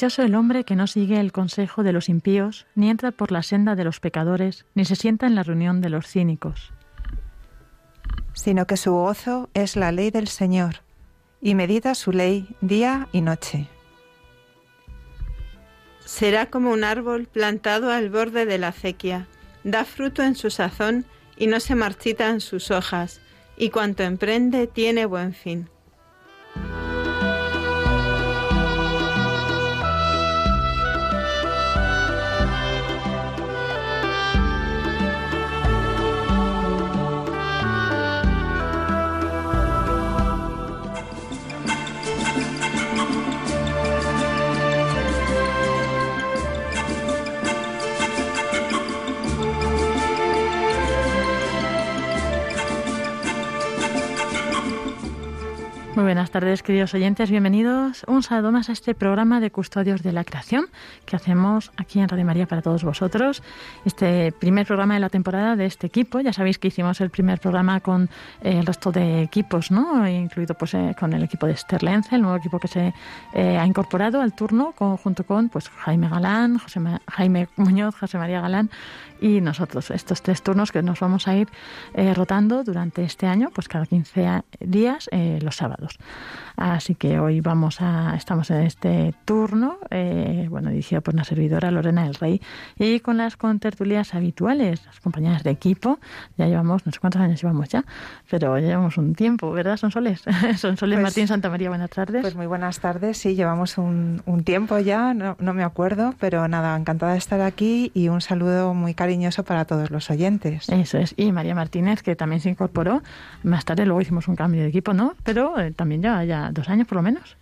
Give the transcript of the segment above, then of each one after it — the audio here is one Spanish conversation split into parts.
Dichoso el hombre que no sigue el consejo de los impíos, ni entra por la senda de los pecadores, ni se sienta en la reunión de los cínicos. Sino que su gozo es la ley del Señor, y medita su ley día y noche. Será como un árbol plantado al borde de la acequia, da fruto en su sazón y no se marchita en sus hojas, y cuanto emprende tiene buen fin. Muy buenas tardes, queridos oyentes. Bienvenidos un sábado más a este programa de Custodios de la Creación que hacemos aquí en Radio María para todos vosotros. Este primer programa de la temporada de este equipo. Ya sabéis que hicimos el primer programa con eh, el resto de equipos, ¿no? Incluido pues eh, con el equipo de Esther el nuevo equipo que se eh, ha incorporado al turno junto con pues Jaime Galán, José Jaime Muñoz, José María Galán y nosotros. Estos tres turnos que nos vamos a ir rotando durante este año, pues cada 15 días los sábados. Dios. Así que hoy vamos a, estamos en este turno, eh, bueno, dirigido por una servidora, Lorena del Rey, y con las contertulias habituales, las compañeras de equipo. Ya llevamos, no sé cuántos años llevamos ya, pero ya llevamos un tiempo, ¿verdad, Sonsoles? Sonsoles pues, Martín Santa María, buenas tardes. Pues muy buenas tardes, sí, llevamos un, un tiempo ya, no, no me acuerdo, pero nada, encantada de estar aquí y un saludo muy cariñoso para todos los oyentes. Eso es, y María Martínez, que también se incorporó, más tarde luego hicimos un cambio de equipo, ¿no? Pero eh, también ya, ya dos años por lo menos.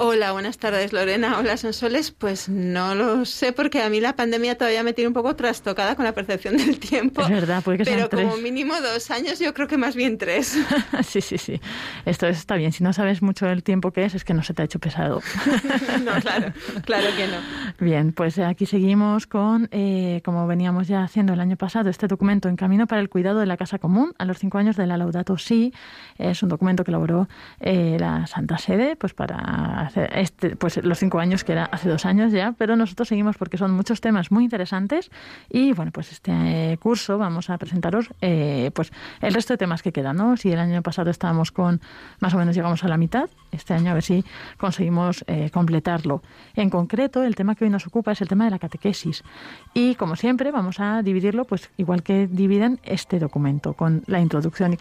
Hola, buenas tardes Lorena. Hola Sonsoles. Pues no lo sé porque a mí la pandemia todavía me tiene un poco trastocada con la percepción del tiempo. Es verdad, puede que Pero como mínimo dos años, yo creo que más bien tres. sí, sí, sí. Esto está bien. Si no sabes mucho del tiempo que es, es que no se te ha hecho pesado. no, claro, claro que no. Bien, pues aquí seguimos con, eh, como veníamos ya haciendo el año pasado, este documento en camino para el cuidado de la casa común a los cinco años de la Laudato Si. Es un documento que elaboró eh, la Santa Sede, pues para este, pues los cinco años que era hace dos años ya, pero nosotros seguimos porque son muchos temas muy interesantes y bueno, pues este curso vamos a presentaros eh, pues el resto de temas que quedan, ¿no? Si el año pasado estábamos con más o menos llegamos a la mitad, este año a ver si conseguimos eh, completarlo. En concreto, el tema que hoy nos ocupa es el tema de la catequesis y como siempre vamos a dividirlo pues igual que dividen este documento con la introducción y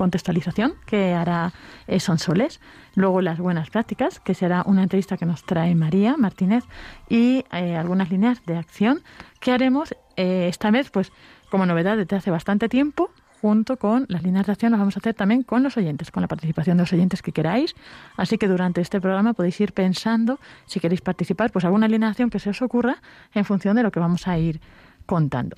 contextualización que hará eh, Sonsoles, luego las buenas prácticas, que será una entrevista que nos trae María Martínez y eh, algunas líneas de acción que haremos eh, esta vez, pues como novedad desde hace bastante tiempo, junto con las líneas de acción las vamos a hacer también con los oyentes, con la participación de los oyentes que queráis. Así que durante este programa podéis ir pensando, si queréis participar, pues alguna línea de acción que se os ocurra en función de lo que vamos a ir contando.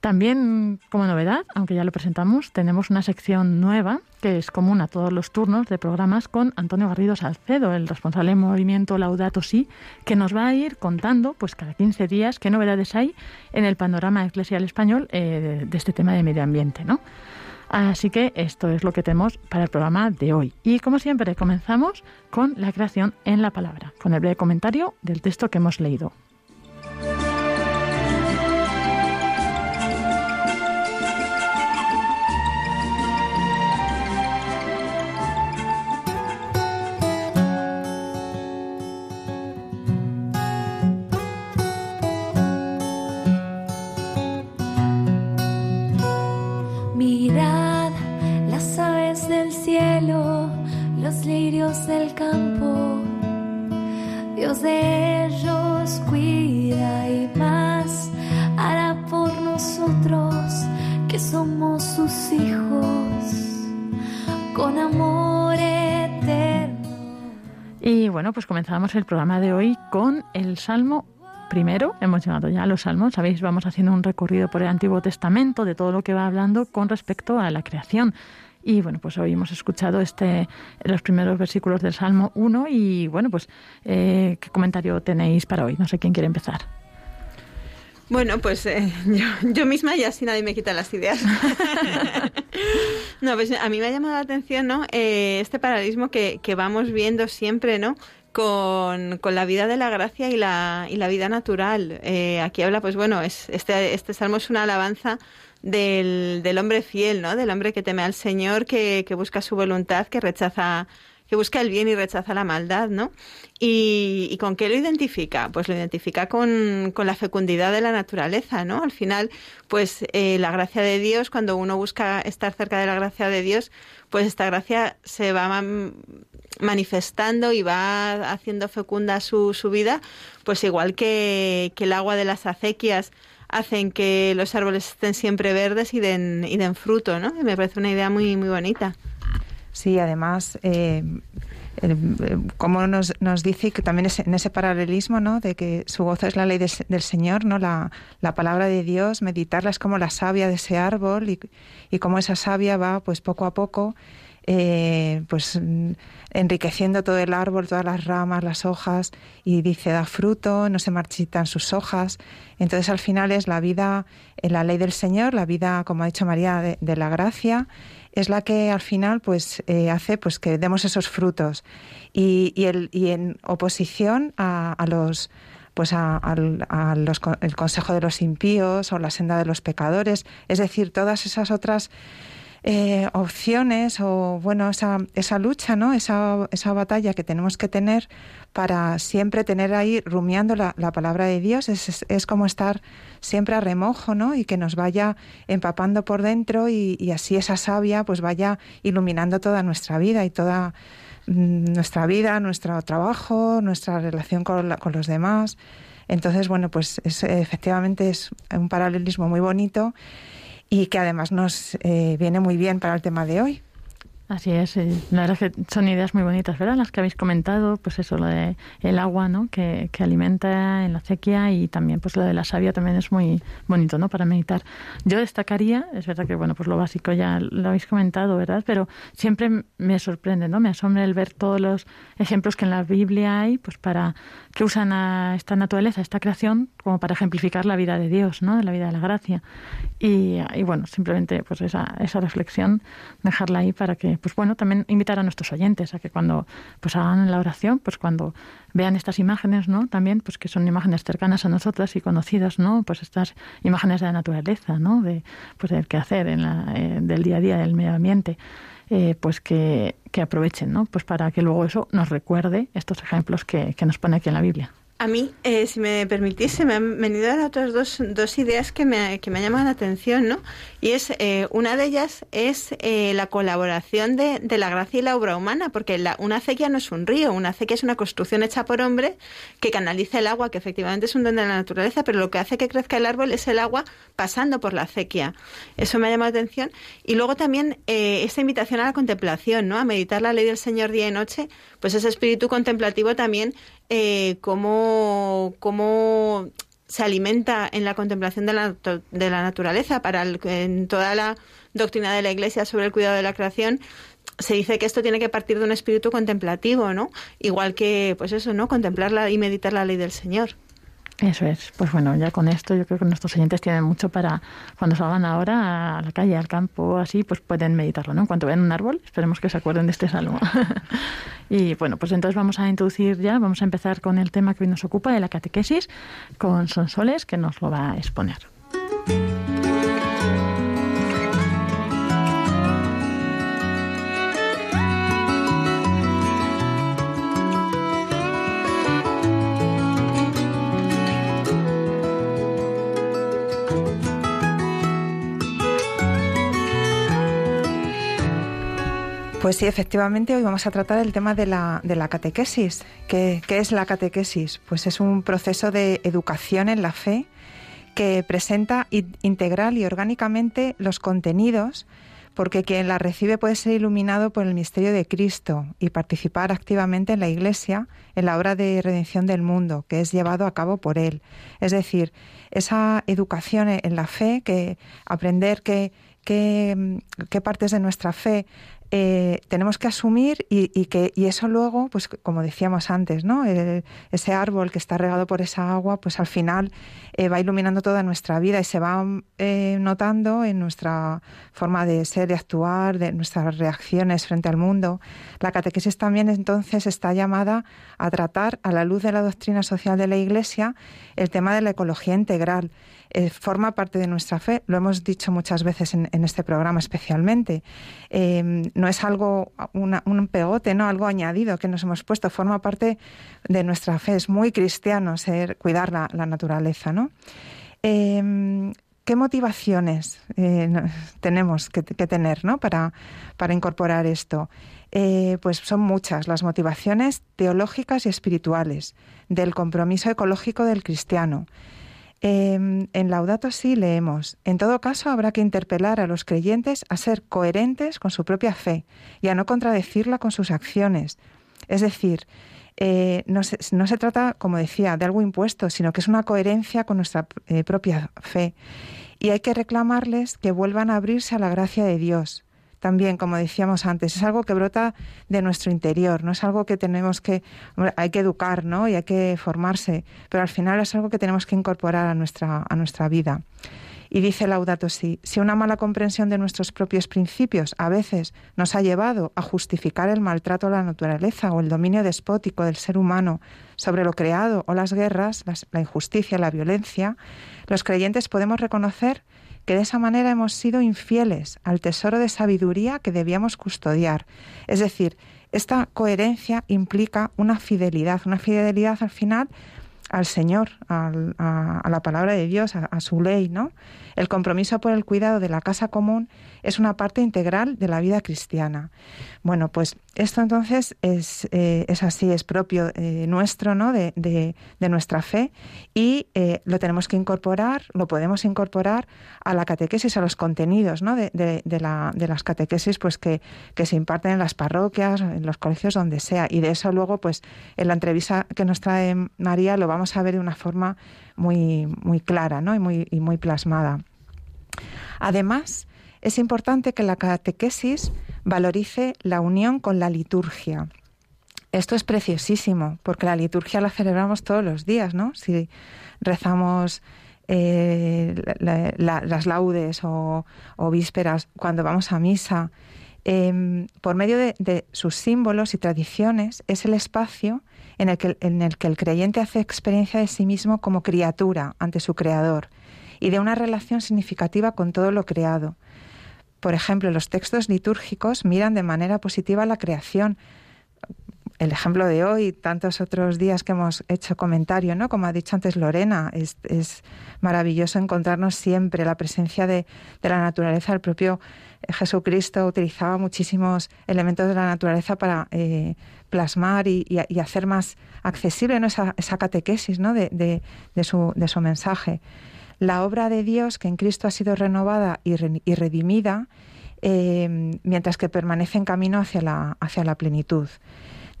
También, como novedad, aunque ya lo presentamos, tenemos una sección nueva que es común a todos los turnos de programas con Antonio Garrido Salcedo, el responsable del movimiento Laudato Si, que nos va a ir contando, pues cada 15 días, qué novedades hay en el panorama eclesial español eh, de, este tema de medio ambiente, ¿no? Así que esto es lo que tenemos para el programa de hoy. Y como siempre, comenzamos con la creación en la palabra, con el breve comentario del texto que hemos leído. Comenzamos el programa de hoy con el Salmo primero, hemos llegado ya a los salmos, sabéis, vamos haciendo un recorrido por el Antiguo Testamento de todo lo que va hablando con respecto a la creación. Y bueno, pues hoy hemos escuchado este, los primeros versículos del Salmo 1 y bueno, pues eh, ¿qué comentario tenéis para hoy? No sé quién quiere empezar. Bueno, pues eh, yo, misma ya si nadie me quita las ideas. no, pues a mí me ha llamado la atención, ¿no? Eh, este paralelismo que, que, vamos viendo siempre, ¿no? Con, la vida de la gracia y la, y la vida natural. aquí habla, pues bueno, es, este, este salmo es una alabanza del, hombre fiel, ¿no? Del hombre que teme al Señor, que, que busca su voluntad, que rechaza que busca el bien y rechaza la maldad, ¿no? ¿Y, con qué lo identifica? Pues lo identifica con, con, la fecundidad de la naturaleza, ¿no? Al final, pues eh, la gracia de Dios, cuando uno busca estar cerca de la gracia de Dios, pues esta gracia se va manifestando y va haciendo fecunda su, su vida, pues igual que, que el agua de las acequias hacen que los árboles estén siempre verdes y den, y den fruto, ¿no? me parece una idea muy, muy bonita. Sí, además, eh, como nos, nos dice que también es en ese paralelismo, ¿no? De que su gozo es la ley del Señor, ¿no? La, la, palabra de Dios, meditarla es como la savia de ese árbol y, y como esa savia va, pues poco a poco, eh, pues enriqueciendo todo el árbol, todas las ramas, las hojas, y dice, da fruto, no se marchitan sus hojas. Entonces al final es la vida, en la ley del Señor, la vida, como ha dicho María, de, la gracia, es la que al final pues eh, hace pues que demos esos frutos. Y, y, el, y en oposición a, a los pues a, los, el consejo de los impíos o la senda de los pecadores, es decir, todas esas otras eh, opciones o bueno esa, esa lucha no esa, esa batalla que tenemos que tener para siempre tener ahí rumiando la, la palabra de Dios es, es, como estar siempre a remojo no y que nos vaya empapando por dentro y, así esa savia pues vaya iluminando toda nuestra vida y toda mm, nuestra vida nuestro trabajo nuestra relación con, con los demás. Entonces bueno pues es, efectivamente es un paralelismo muy bonito y que además nos eh, viene muy bien para el tema de hoy. Así es, la verdad es que son ideas muy bonitas, ¿verdad? Las que habéis comentado, pues eso, lo de el agua, ¿no? Que, que alimenta en la sequía y también, pues lo de la savia también es muy bonito, ¿no? Para meditar. Yo destacaría, es verdad que, bueno, pues lo básico ya lo habéis comentado, ¿verdad? Pero siempre me sorprende, ¿no? Me asombra el ver todos los ejemplos que en la Biblia hay, pues para que usan a esta naturaleza, esta creación, como para ejemplificar la vida de Dios, ¿no? De la vida de la gracia. Y, y bueno, simplemente, pues esa, esa reflexión, dejarla ahí para que pues bueno, también invitar a nuestros oyentes a que cuando pues hagan la oración, pues cuando vean estas imágenes, ¿no? También, pues que son imágenes cercanas a nosotras y conocidas, ¿no? Pues estas imágenes de la naturaleza, ¿no? De, pues del quehacer, en la, eh, del día a día, del medio ambiente. Eh, pues que, que, aprovechen, ¿no? Pues para que luego eso nos recuerde estos ejemplos que, que nos pone aquí en la Biblia. A mí, eh, si me permitís, me han venido otras dos, dos ideas que me, que me han llamado la atención, ¿no? Y es, eh, una de ellas es eh, la colaboración de, de, la gracia y la obra humana, porque la, una acequia no es un río, una acequia es una construcción hecha por hombre que canaliza el agua, que efectivamente es un don de la naturaleza, pero lo que hace que crezca el árbol es el agua pasando por la acequia. Eso me ha llamado la atención. Y luego también eh, esta invitación a la contemplación, ¿no? A meditar la ley del Señor día y noche, pues ese espíritu contemplativo también eh, cómo, cómo se alimenta en la contemplación de la, de la naturaleza. Para en toda la doctrina de la Iglesia sobre el cuidado de la creación se dice que esto tiene que partir de un espíritu contemplativo, ¿no? Igual que, pues eso, ¿no? Contemplar y meditar la ley del Señor. Eso es. Pues bueno, ya con esto yo creo que nuestros oyentes tienen mucho para cuando salgan ahora a la calle, al campo, así, pues pueden meditarlo, ¿no? En cuanto vean un árbol, esperemos que se acuerden de este salmo. y bueno, pues entonces vamos a introducir ya, vamos a empezar con el tema que hoy nos ocupa de la catequesis con Sonsoles, que nos lo va a exponer. Pues sí, efectivamente, hoy vamos a tratar el tema de la, de la catequesis. ¿Qué, es la catequesis? Pues es un proceso de educación en la fe que presenta integral y orgánicamente los contenidos, porque quien la recibe puede ser iluminado por el misterio de Cristo y participar activamente en la Iglesia, en la obra de redención del mundo, que es llevado a cabo por Él. Es decir, esa educación en la fe, que aprender qué partes de nuestra fe eh, tenemos que asumir y, que y eso luego, pues como decíamos antes, ¿no? ese árbol que está regado por esa agua, pues al final eh, va iluminando toda nuestra vida y se va eh, notando en nuestra forma de ser, de actuar, de nuestras reacciones frente al mundo. La catequesis también entonces está llamada a tratar a la luz de la doctrina social de la Iglesia el tema de la ecología integral eh, forma parte de nuestra fe, lo hemos dicho muchas veces en, este programa especialmente. Eh, no es algo, un pegote, ¿no? algo añadido que nos hemos puesto, forma parte de nuestra fe. Es muy cristiano ser, cuidar la, naturaleza. ¿no? Eh, ¿Qué motivaciones tenemos que, tener ¿no? para, para incorporar esto? pues son muchas las motivaciones teológicas y espirituales del compromiso ecológico del cristiano, Em, en Laudato Si leemos, en todo caso habrá que interpelar a los creyentes a ser coherentes con su propia fe y a no contradecirla con sus acciones. Es decir, eh, no, se, no, se, trata, como decía, de algo impuesto, sino que es una coherencia con nuestra eh, propia fe. Y hay que reclamarles que vuelvan a abrirse a la gracia de Dios, también, como decíamos antes, es algo que brota de nuestro interior, no es algo que tenemos que, hay que educar, ¿no? Y hay que formarse, pero al final es algo que tenemos que incorporar a nuestra, a nuestra vida. Y dice Laudato Si, si una mala comprensión de nuestros propios principios a veces nos ha llevado a justificar el maltrato a la naturaleza o el dominio despótico del ser humano sobre lo creado o las guerras, la injusticia, la violencia, los creyentes podemos reconocer que de esa manera hemos sido infieles al tesoro de sabiduría que debíamos custodiar. Es decir, esta coherencia implica una fidelidad, una fidelidad al final al Señor, a, la palabra de Dios, a, a, su ley, ¿no? El compromiso por el cuidado de la casa común es una parte integral de la vida cristiana. Bueno, pues esto entonces es, eh, así, es propio eh, nuestro, ¿no? De, nuestra fe y eh, lo tenemos que incorporar, lo podemos incorporar a la catequesis, a los contenidos, ¿no? De, de las catequesis, pues que, que se imparten en las parroquias, en los colegios, donde sea. Y de eso luego, pues en la entrevista que nos trae María lo vamos a ver de una forma muy, muy clara, ¿no? Y muy, y muy plasmada. Además, es importante que la catequesis valorice la unión con la liturgia. Esto es preciosísimo, porque la liturgia la celebramos todos los días, ¿no? Si rezamos eh, las laudes o, vísperas, cuando vamos a misa, em, por medio de, sus símbolos y tradiciones, es el espacio en el, que, el el creyente hace experiencia de sí mismo como criatura ante su creador y de una relación significativa con todo lo creado. Por ejemplo, los textos litúrgicos miran de manera positiva la creación. El ejemplo de hoy, tantos otros días que hemos hecho comentario, ¿no? Como ha dicho antes Lorena, es, maravilloso encontrarnos siempre la presencia de, la naturaleza. El propio Jesucristo utilizaba muchísimos elementos de la naturaleza para eh, plasmar y, hacer más accesible esa, catequesis ¿no? de, su, mensaje la obra de Dios que en Cristo ha sido renovada y, redimida, eh, mientras que permanece en camino hacia la, hacia la plenitud.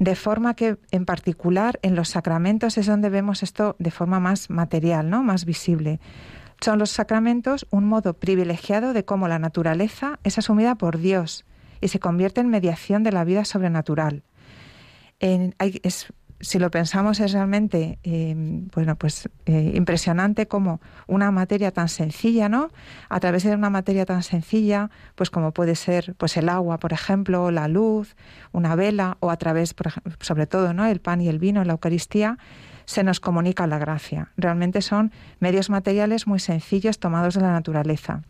De forma que, en particular, en los sacramentos es donde vemos esto de forma más material, ¿no? más visible. Son los sacramentos un modo privilegiado de cómo la naturaleza es asumida por Dios y se convierte en mediación de la vida sobrenatural. es si lo pensamos es realmente eh, bueno pues eh, impresionante como una materia tan sencilla no a través de una materia tan sencilla pues como puede ser pues el agua por ejemplo la luz una vela o a través sobre todo no el pan y el vino la Eucaristía se nos comunica la gracia. Realmente son medios materiales muy sencillos tomados de la naturaleza.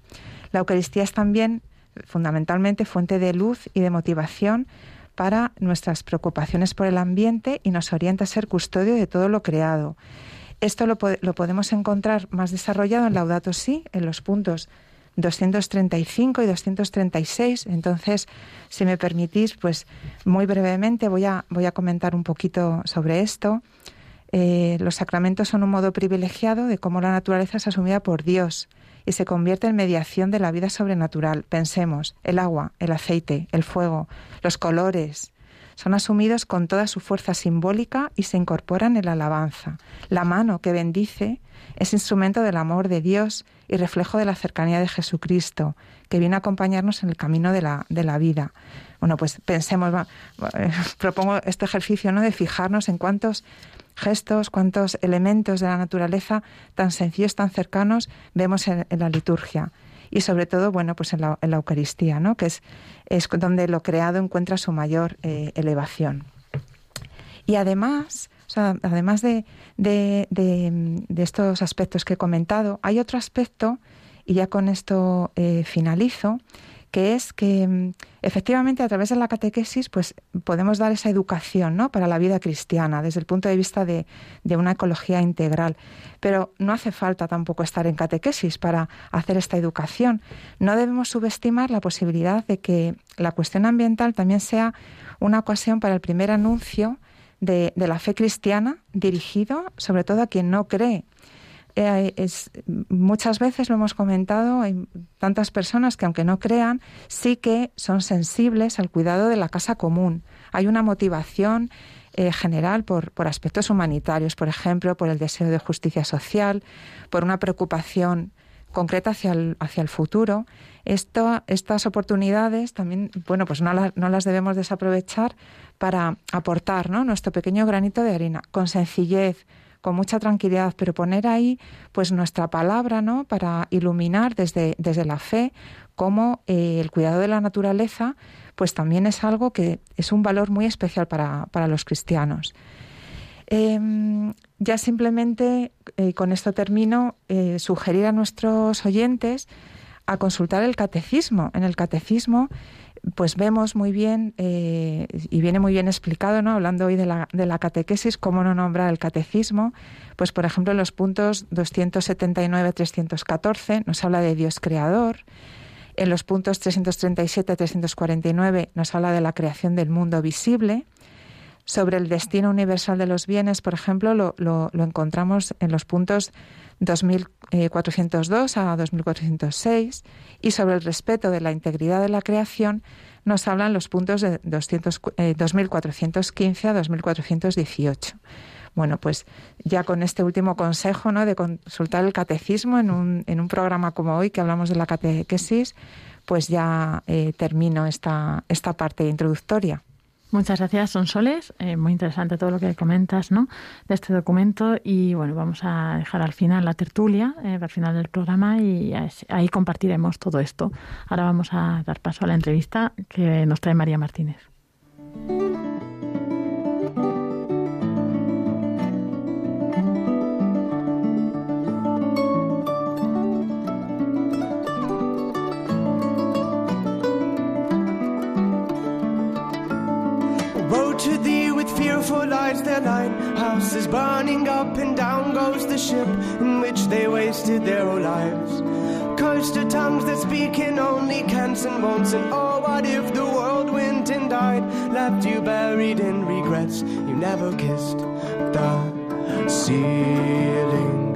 La Eucaristía es también fundamentalmente fuente de luz y de motivación para nuestras preocupaciones por el ambiente y nos orienta a ser custodio de todo lo creado. Esto lo, podemos encontrar más desarrollado en Laudato Si, en los puntos 235 y 236. Entonces, si me permitís, pues muy brevemente voy a, voy a comentar un poquito sobre esto. Eh, los sacramentos son un modo privilegiado de cómo la naturaleza es asumida por Dios y se convierte en mediación de la vida sobrenatural. Pensemos, el agua, el aceite, el fuego, los colores, son asumidos con toda su fuerza simbólica y se incorporan en la alabanza. La mano que bendice es instrumento del amor de Dios y reflejo de la cercanía de Jesucristo, que viene a acompañarnos en el camino de la, de la vida. Bueno, pues pensemos, propongo este ejercicio ¿no? de fijarnos en cuántos gestos, cuántos elementos de la naturaleza tan sencillos, tan cercanos vemos en, la liturgia. Y sobre todo, bueno, pues en la, Eucaristía, ¿no? que es, es, donde lo creado encuentra su mayor eh, elevación. Y además, además de, de, de, estos aspectos que he comentado, hay otro aspecto, y ya con esto eh, finalizo, que es que mm, efectivamente a través de la catequesis pues podemos dar esa educación ¿no? para la vida cristiana desde el punto de vista de, de, una ecología integral. Pero no hace falta tampoco estar en catequesis para hacer esta educación. No debemos subestimar la posibilidad de que la cuestión ambiental también sea una ocasión para el primer anuncio de, de la fe cristiana dirigido sobre todo a quien no cree eh, muchas veces lo hemos comentado, hay tantas personas que aunque no crean, sí que son sensibles al cuidado de la casa común. Hay una motivación eh, general por, por aspectos humanitarios, por ejemplo, por el deseo de justicia social, por una preocupación concreta hacia el, hacia el futuro. Esto, estas oportunidades también, bueno, pues no, no, las debemos desaprovechar para aportar ¿no? nuestro pequeño granito de arena con sencillez, con mucha tranquilidad, pero poner ahí pues nuestra palabra, ¿no? Para iluminar desde, desde la fe cómo eh, el cuidado de la naturaleza pues también es algo que es un valor muy especial para, los cristianos. Em, ya simplemente, eh, con esto termino, eh, sugerir a nuestros oyentes a consultar el catecismo. En el catecismo pues vemos muy bien, eh, y viene muy bien explicado, ¿no? hablando hoy de la, de la catequesis, cómo no nombrar el catecismo, pues por ejemplo en los puntos 279-314 nos habla de Dios creador, en los puntos 337-349 nos habla de la creación del mundo visible, sobre el destino universal de los bienes, por ejemplo, lo, lo, lo encontramos en los puntos 2402 a 2406 y sobre el respeto de la integridad de la creación nos hablan los puntos de 200, 2415 eh, a 2418. Bueno, pues ya con este último consejo ¿no? de consultar el catecismo en un, en un programa como hoy que hablamos de la catequesis, pues ya eh, termino esta, esta parte introductoria. Muchas gracias, Sonsoles. Eh, muy interesante todo lo que comentas ¿no? de este documento. Y bueno, vamos a dejar al final la tertulia, eh, al final del programa, y ahí compartiremos todo esto. Ahora vamos a dar paso a la entrevista que nos trae María Martínez. Fearful lights their night houses burning up and down goes the ship in which they wasted their whole lives. Cursed tongues that speak in only cants and bones and oh what if the world went and died? Left you buried in regrets. You never kissed the ceiling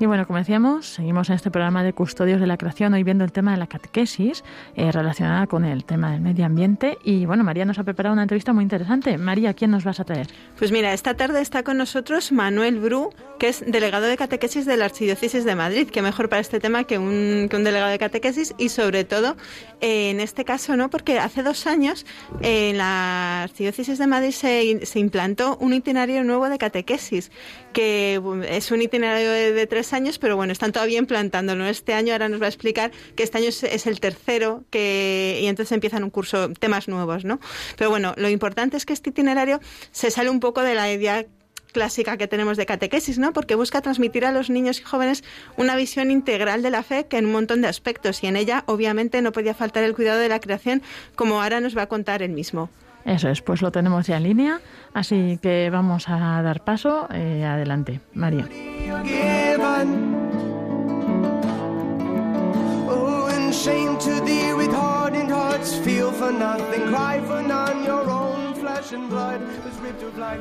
Y bueno, como decíamos, seguimos en este programa de Custodios de la Creación, hoy viendo el tema de la catequesis eh, relacionada con el tema del medio ambiente. Y bueno, María nos ha preparado una entrevista muy interesante. María, ¿quién nos vas a traer? Pues mira, esta tarde está con nosotros Manuel Bru, que es delegado de catequesis de la Archidiócesis de Madrid, que mejor para este tema que un, que un delegado de catequesis y sobre todo eh, en este caso, ¿no? Porque hace dos años en la Archidiócesis de Madrid se, se implantó un itinerario nuevo de catequesis, que es un itinerario de, tres años, pero bueno, están todavía implantándolo. Este año ahora nos va a explicar que este año es, el tercero que, y entonces empiezan un curso, temas nuevos, ¿no? Pero bueno, lo importante es que este itinerario se sale un poco de la idea clásica que tenemos de catequesis, ¿no? Porque busca transmitir a los niños y jóvenes una visión integral de la fe que en un montón de aspectos y en ella obviamente no podía faltar el cuidado de la creación como ahora nos va a contar él mismo. Eso es, pues lo tenemos ya en línea, así que vamos a dar paso. Eh, adelante, María.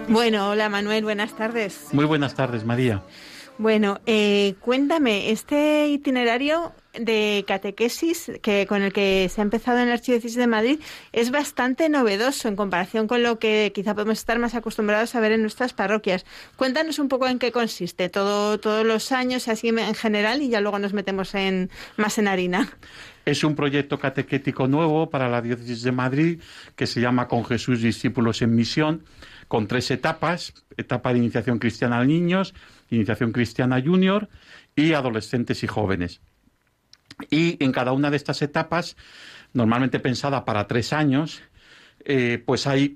Bueno, hola Manuel, buenas tardes. Muy buenas tardes, María. Bueno, eh, cuéntame, este itinerario de catequesis que con el que se ha empezado en la Archidiócesis de Madrid es bastante novedoso en comparación con lo que quizá podemos estar más acostumbrados a ver en nuestras parroquias. Cuéntanos un poco en qué consiste todo todos los años así en general y ya luego nos metemos en más en harina. Es un proyecto catequético nuevo para la Diócesis de Madrid que se llama Con Jesús Discípulos en Misión, con tres etapas, etapa de iniciación cristiana a niños, iniciación cristiana junior y adolescentes y jóvenes. Y en cada una de estas etapas, normalmente pensada para tres años, eh, pues hay,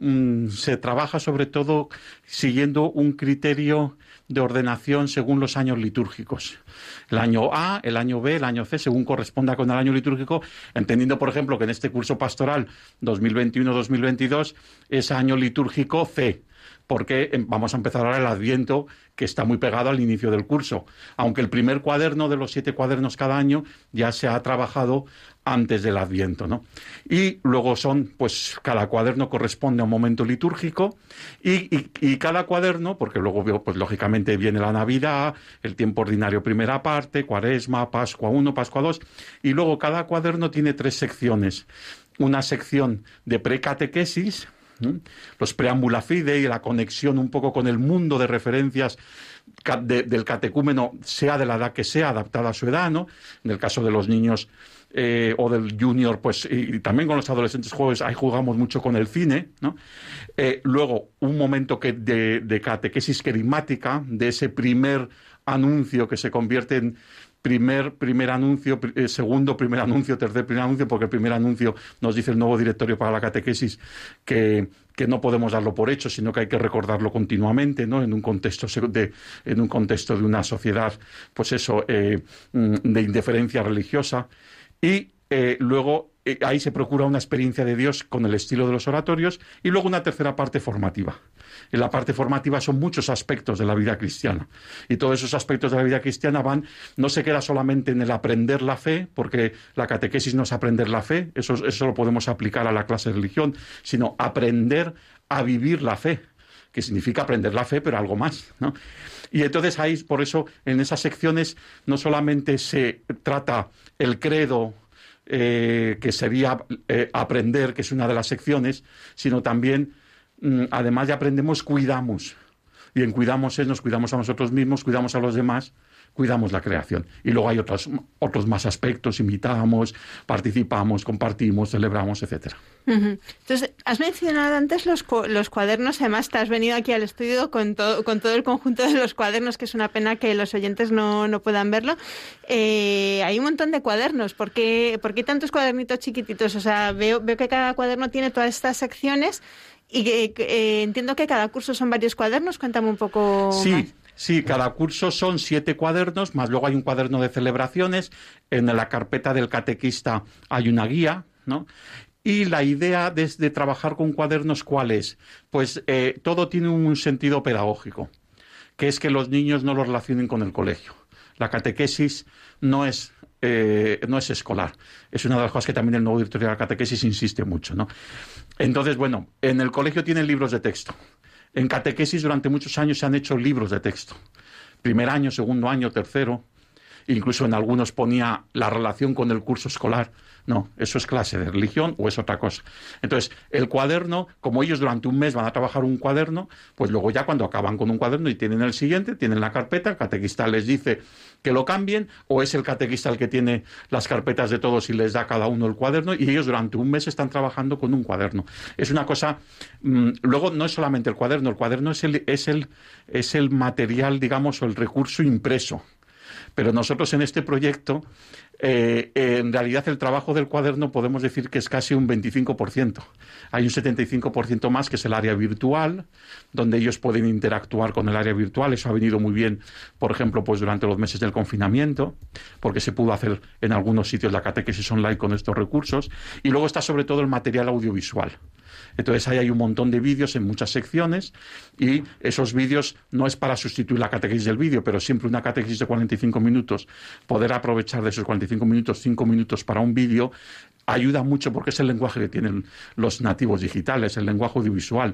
se trabaja sobre todo siguiendo un criterio de ordenación según los años litúrgicos. El año A, el año B, el año C, según corresponda con el año litúrgico, entendiendo, por ejemplo, que en este curso pastoral 2021-2022 es año litúrgico C, porque em, vamos a empezar ahora el Adviento, que está muy pegado al inicio del curso. Aunque el primer cuaderno de los siete cuadernos cada año ya se ha trabajado antes del Adviento, ¿no? Y luego son, pues, cada cuaderno corresponde a un momento litúrgico y, cada cuaderno, porque luego, pues, lógicamente viene la Navidad, el tiempo ordinario primera parte, Cuaresma, Pascua 1, Pascua 2, y luego cada cuaderno tiene tres secciones. Una sección de precatequesis, los preámbula fide y la conexión un poco con el mundo de referencias del catecúmeno, sea de la edad que sea, adaptada a su edad, ¿no? En el caso de los niños eh, o del junior, pues, y, también con los adolescentes jóvenes, ahí jugamos mucho con el cine, ¿no? Eh, luego, un momento que de, de catequesis querigmática, de ese primer anuncio que se convierte en primer, primer anuncio, eh, segundo primer anuncio, tercer primer anuncio, porque el primer anuncio nos dice el nuevo directorio para la catequesis que, que no podemos darlo por hecho, sino que hay que recordarlo continuamente, ¿no? En un contexto de, en un contexto de una sociedad, pues eso, eh, mm, de indiferencia religiosa. Y eh, luego ahí se procura una experiencia de Dios con el estilo de los oratorios y luego una tercera parte formativa en la parte formativa son muchos aspectos de la vida cristiana. Y todos esos aspectos de la vida cristiana van, no se queda solamente en el aprender la fe, porque la catequesis no es aprender la fe, eso, eso lo podemos aplicar a la clase de religión, sino aprender a vivir la fe que significa aprender la fe, pero algo más. ¿no? Y entonces ahí, por eso, en esas secciones no solamente se trata el credo, eh, que sería eh, aprender, que es una de las secciones, sino también Mm, además de aprendemos, cuidamos. Y en cuidamos es, nos cuidamos a nosotros mismos, cuidamos a los demás, cuidamos la creación. Y luego hay otros, otros más aspectos, imitamos, participamos, compartimos, celebramos, etcétera. Entonces, has mencionado antes los, los cuadernos, además te has venido aquí al estudio con, todo con todo el conjunto de los cuadernos, que es una pena que los oyentes no, no puedan verlo. Eh, hay un montón de cuadernos, ¿por qué, ¿por qué tantos cuadernitos chiquititos? O sea, veo, veo que cada cuaderno tiene todas estas secciones y eh, entiendo que cada curso son varios cuadernos. Cuéntame un poco. Sí. Sí, cada curso son siete cuadernos, más luego hay un cuaderno de celebraciones. En la carpeta del catequista hay una guía, ¿no? Y la idea de, trabajar con cuadernos, ¿cuál es? Pues eh, todo tiene un sentido pedagógico, que es que los niños no lo relacionen con el colegio. La catequesis no es eh, no es escolar. Es una de las cosas que también el nuevo directorio de la catequesis insiste mucho. ¿no? Entonces, bueno, en el colegio tienen libros de texto. En catequesis durante muchos años se han hecho libros de texto. Primer año, segundo año, tercero. incluso en algunos ponía la relación con el curso escolar. No, eso es clase de religión o es otra cosa. Entonces, el cuaderno, como ellos durante un mes van a trabajar un cuaderno, pues luego ya cuando acaban con un cuaderno y tienen el siguiente, tienen la carpeta, el catequista les dice que lo cambien, o es el catequista el que tiene las carpetas de todos y les da a cada uno el cuaderno, y ellos durante un mes están trabajando con un cuaderno. Es una cosa. Mm, luego, no es solamente el cuaderno, el cuaderno es el, es el, es el material, digamos, o el recurso impreso. Pero nosotros en este proyecto eh, en realidad el trabajo del cuaderno podemos decir que es casi un 25%. Hay un 75% más que es el área virtual, donde ellos pueden interactuar con el área virtual. Eso ha venido muy bien, por ejemplo, pues durante los meses del confinamiento, porque se pudo hacer en algunos sitios la catequesis online con estos recursos. Y luego está sobre todo el material audiovisual. Entonces ahí hay un montón de vídeos en muchas secciones y esos vídeos no es para sustituir la catequesis del vídeo, pero siempre una catequesis de 45 minutos, poder aprovechar de esos 45 minutos, 5 minutos para un vídeo, ayuda mucho porque es el lenguaje que tienen los nativos digitales, el lenguaje audiovisual.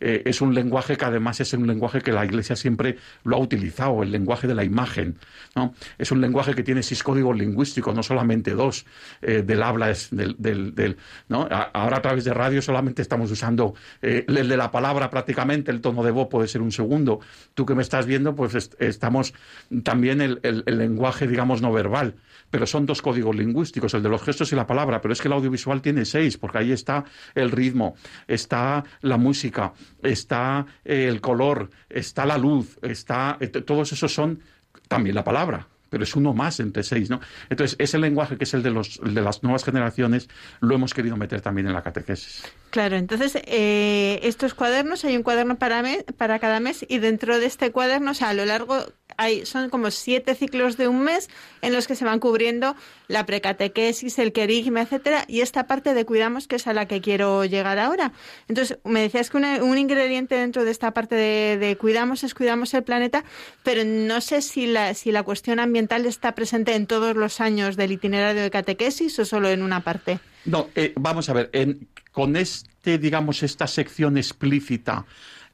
Eh, es un lenguaje que además es un lenguaje que la Iglesia siempre lo ha utilizado, el lenguaje de la imagen. ¿no? Es un lenguaje que tiene seis códigos lingüísticos, no solamente dos, eh, del habla, es del, ¿no? ahora a través de radio solamente estamos usando eh, el de la palabra prácticamente, el tono de voz puede ser un segundo. Tú que me estás viendo, pues estamos también el, el, lenguaje, digamos, no verbal pero son dos códigos lingüísticos, el de los gestos y la palabra, es que el audiovisual tiene seis, porque ahí está el ritmo, está la música, está eh, el color, está la luz, está eh, todos esos son también la palabra pero es uno más entre seis, ¿no? Entonces, ese lenguaje que es el de, los, de las nuevas generaciones, lo hemos querido meter también en la catequesis. Claro, entonces, eh, estos cuadernos, hay un cuaderno para, para cada mes y dentro de este cuaderno, o sea, a lo largo hay, son como siete ciclos de un mes en los que se van cubriendo la precatequesis, el querigma, etcétera, y esta parte de cuidamos que es a la que quiero llegar ahora. Entonces, me decías que un ingrediente dentro de esta parte de, cuidamos es cuidamos el planeta, pero no sé si la, si la cuestión ambiental está presente en todos los años del itinerario de catequesis o solo en una parte. No, eh, vamos a ver, con este, digamos, esta sección explícita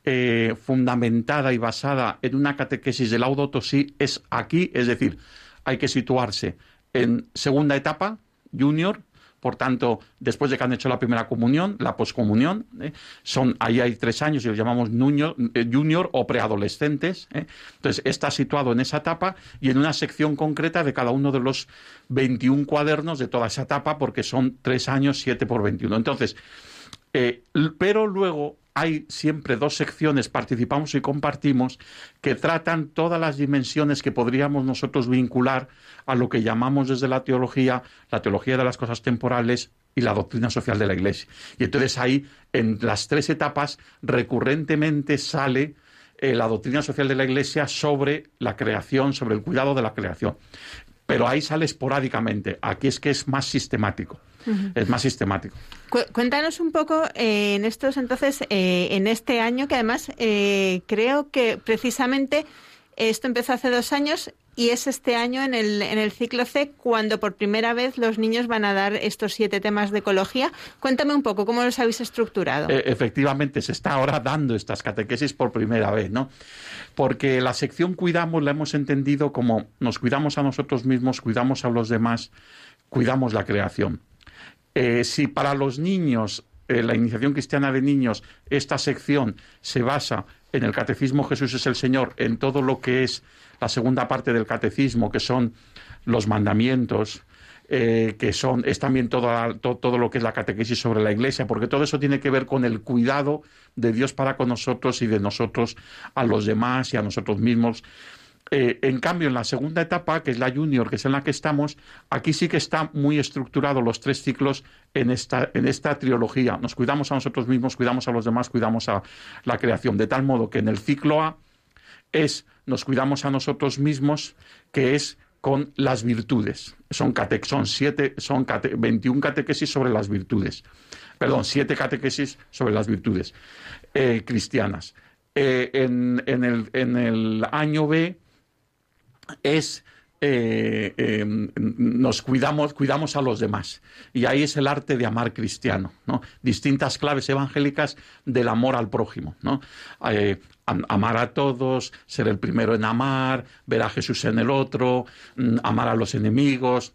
eh, fundamentada y basada en una catequesis del Laudato Si es aquí, es decir, hay que situarse en segunda etapa, junior, por tanto, después de que han hecho la primera comunión, la poscomunión, ¿eh? son ahí hay tres años y los llamamos junior, eh, junior o preadolescentes. Entonces, está situado en esa etapa y en una sección concreta de cada uno de los 21 cuadernos de toda esa etapa, porque son tres años, siete por 21. Entonces, pero luego hay siempre dos secciones, participamos y compartimos, que tratan todas las dimensiones que podríamos nosotros vincular a lo que llamamos desde la teología, la teología de las cosas temporales y la doctrina social de la Iglesia. Y entonces ahí, en las tres etapas, recurrentemente sale eh, la doctrina social de la Iglesia sobre la creación, sobre el cuidado de la creación. Pero ahí sale esporádicamente. Aquí es que es más sistemático es más sistemático. Cuéntanos un poco eh, en estos entonces, eh, en este año, que además eh, creo que precisamente esto empezó hace dos años y es este año en el, en el ciclo C cuando por primera vez los niños van a dar estos siete temas de ecología. Cuéntame un poco cómo los habéis estructurado. efectivamente, se está ahora dando estas catequesis por primera vez, ¿no? Porque la sección cuidamos la hemos entendido como nos cuidamos a nosotros mismos, cuidamos a los demás, cuidamos la creación. Eh, si para los niños, eh, la iniciación cristiana de niños, esta sección se basa en el catecismo Jesús es el Señor, en todo lo que es la segunda parte del catecismo, que son los mandamientos, eh, que son, es también todo, todo, lo que es la catequesis sobre la iglesia, porque todo eso tiene que ver con el cuidado de Dios para con nosotros y de nosotros a los demás y a nosotros mismos. Eh, en cambio, en la segunda etapa, que es la junior, que es en la que estamos, aquí sí que está muy estructurado los tres ciclos en esta, en esta trilogía. Nos cuidamos a nosotros mismos, cuidamos a los demás, cuidamos a la creación. De tal modo que en el ciclo A es nos cuidamos a nosotros mismos, que es con las virtudes. Son, son, siete, son 21 catequesis sobre las virtudes. Perdón, siete catequesis sobre las virtudes eh, cristianas. Eh, en, el, en el año B es eh, em, nos cuidamos, cuidamos a los demás. Y ahí es el arte de amar cristiano, ¿no? Distintas claves evangélicas del amor al prójimo, ¿no? Eh, amar a todos, ser el primero en amar, ver a Jesús en el otro, mm, amar a los enemigos.